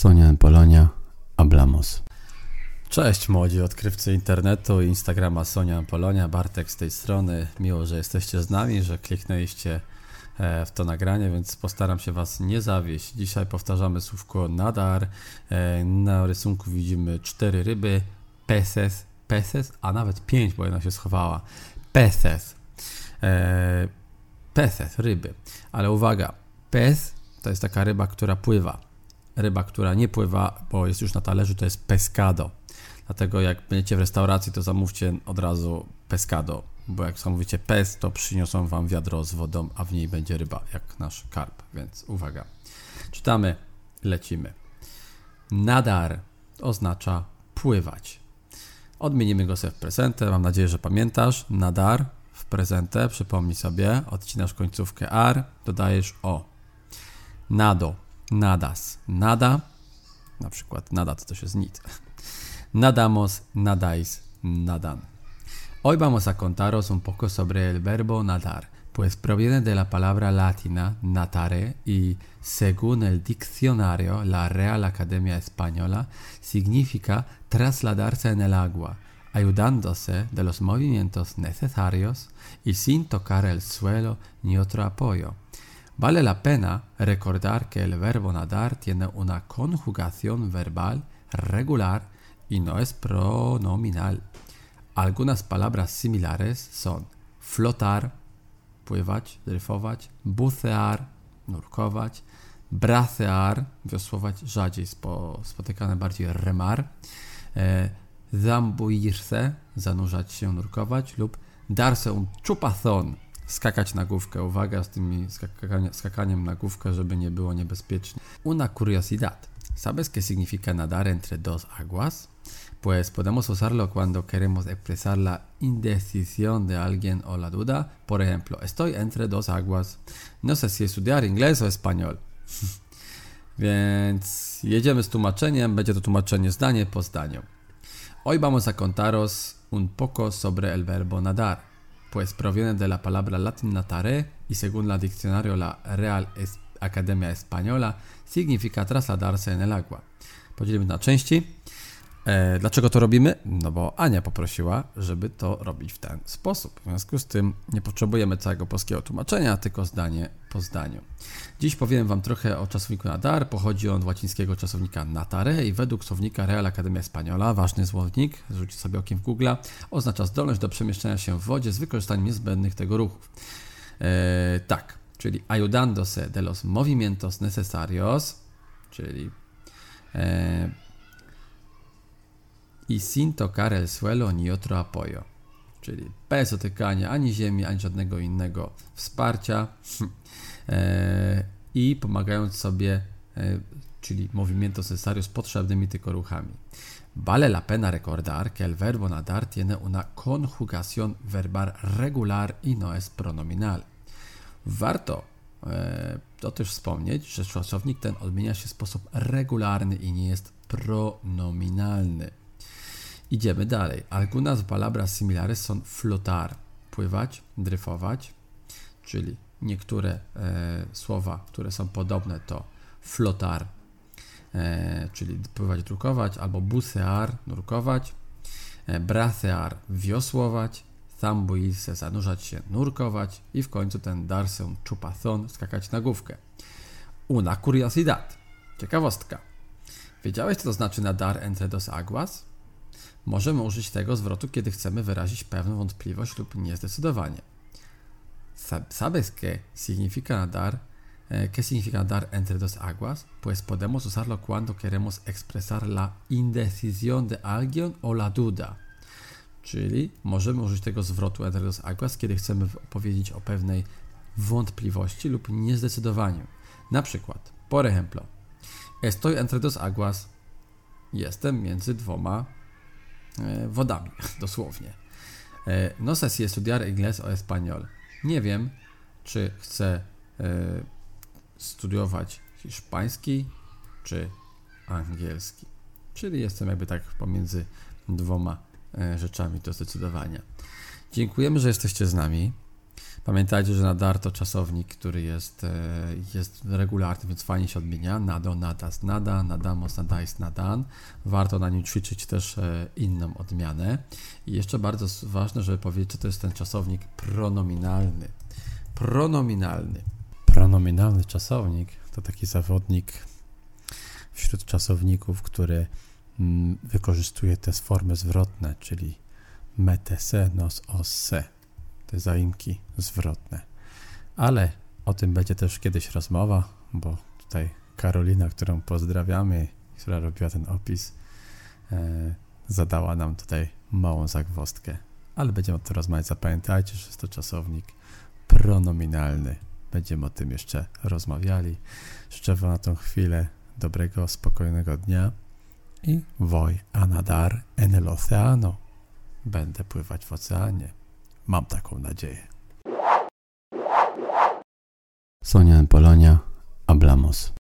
Sonia Polonia, Ablamos. Cześć młodzi odkrywcy internetu i Instagrama Sonia Polonia, Bartek z tej strony. Miło, że jesteście z nami, że kliknęliście e, w to nagranie, więc postaram się Was nie zawieść. Dzisiaj powtarzamy słówko nadar. E, na rysunku widzimy cztery ryby, peces, peces, a nawet pięć, bo jedna się schowała. Peces. E, peces, ryby. Ale uwaga, pes to jest taka ryba, która pływa ryba, która nie pływa, bo jest już na talerzu, to jest pescado. Dlatego jak będziecie w restauracji, to zamówcie od razu pescado, bo jak zamówicie pes, to przyniosą wam wiadro z wodą, a w niej będzie ryba, jak nasz karp, więc uwaga. Czytamy, lecimy. Nadar oznacza pływać. Odmienimy go sobie w prezentę, mam nadzieję, że pamiętasz. Nadar w prezentę, przypomnij sobie, odcinasz końcówkę ar, dodajesz o. Nado nadas, nada, na przykład nada to też jest. Nadamos, nadais, nadan. Hoy vamos a contaros un poco sobre el verbo nadar, pues proviene de la palabra latina natare y, según el diccionario, la Real Academia Española, significa trasladarse en el agua, ayudándose de los movimientos necesarios y sin tocar el suelo ni otro apoyo. Vale la pena recordar que el verbo nadar tiene una conjugación verbal regular y no es pronominal. Algunas palabras similares son flotar, pływać, dryfować, bucear, nurkować, bracear, wiosłować, rzadziej spo, spotykane bardziej remar, e, zambuirse, zanurzać się, nurkować lub darse un chupazón, skakać na główkę. Uwaga z tym skakaniem na główkę, żeby nie było niebezpiecznie. Una curiosidad. ¿Sabes qué significa nadar entre dos aguas? Pues podemos usarlo cuando queremos expresar la indecisión de alguien o la duda. Por ejemplo, estoy entre dos aguas. No sé si estudiar inglés o español. Więc jedziemy z tłumaczeniem. Będzie to tłumaczenie zdanie po zdaniu. Hoy vamos a contaros un poco sobre el verbo nadar. Pues proviene de la palabra latina tare y según la diccionario la Real Academia Española significa trasladarse en el agua. Podzielimy na części. E, dlaczego to robimy? No bo Ania poprosiła, żeby to robić w ten sposób. W związku z tym nie potrzebujemy całego polskiego tłumaczenia, tylko zdanie po zdaniu. Dziś powiem Wam trochę o czasowniku nadar. Pochodzi on od łacińskiego czasownika natare i według słownika Real Academia Española, ważny słownik, rzućcie sobie okiem w Google, oznacza zdolność do przemieszczania się w wodzie z wykorzystaniem niezbędnych tego ruchów. E, tak, czyli ayudándose de los movimientos necesarios, czyli e, i sin tocar el suelo ni otro apoyo. Czyli bez dotykania ani ziemi, ani żadnego innego wsparcia e, i pomagając sobie, e, czyli movimientos necesarios potrzebnymi tylko ruchami. Vale la pena recordar que el verbo nadar tiene una conjugación verbal regular y no es pronominal. Warto e, to też wspomnieć, że czasownik ten odmienia się w sposób regularny i nie jest pronominalny. Idziemy dalej. Algunas palabras similares są flotar, pływać, dryfować, czyli niektóre e, słowa, które są podobne to flotar, e, czyli pływać, drukować, albo bucear, nurkować, e, bracear, wiosłować, zambuirse, zanurzać się, nurkować i w końcu ten darse chupazón, skakać na główkę. Una curiosidad, ciekawostka. Wiedziałeś, co to znaczy nadar entre dos aguas? Możemy użyć tego zwrotu, kiedy chcemy wyrazić pewną wątpliwość lub niezdecydowanie. ¿Sabes qué significa nadar? Eh, ¿Qué significa nadar entre dos aguas? Pues podemos usarlo cuando queremos expresar la indecisión de alguien o la duda. Czyli możemy użyć tego zwrotu entre dos aguas, kiedy chcemy powiedzieć o pewnej wątpliwości lub niezdecydowaniu. Na przykład, por ejemplo, estoy entre dos aguas. Jestem między dwoma E, wodami, dosłownie. E, no sé estudiar inglés o español. Nie wiem, czy chcę e, studiować hiszpański czy angielski. Czyli jestem jakby tak pomiędzy dwoma rzeczami do zdecydowania. Dziękujemy, że jesteście z nami. Pamiętajcie, że nadar to czasownik, który jest, e, jest regularny, więc fajnie się odmienia. Nado, nadas, nada, nadamos, nadais, nadan. Warto na nim ćwiczyć też e, inną odmianę. I jeszcze bardzo ważne, żeby powiedzieć, że to jest ten czasownik pronominalny. Pronominalny. Pronominalny czasownik to taki zawodnik wśród czasowników, który mm, wykorzystuje te formy zwrotne, czyli mete, se, nos, os, se te zaimki zwrotne. Ale o tym będzie też kiedyś rozmowa, bo tutaj Karolina, którą pozdrawiamy, która robiła ten opis, e, zadała nam tutaj małą zagwostkę. Ale będziemy o tym rozmawiać. Zapamiętajcie, że jest to czasownik pronominalny. Będziemy o tym jeszcze rozmawiali. Życzę Wam na tą chwilę dobrego, spokojnego dnia i woj anadar en el oceano. Będę pływać w oceanie. Mam taką nadzieję. Sonia Polonia, Ablamos.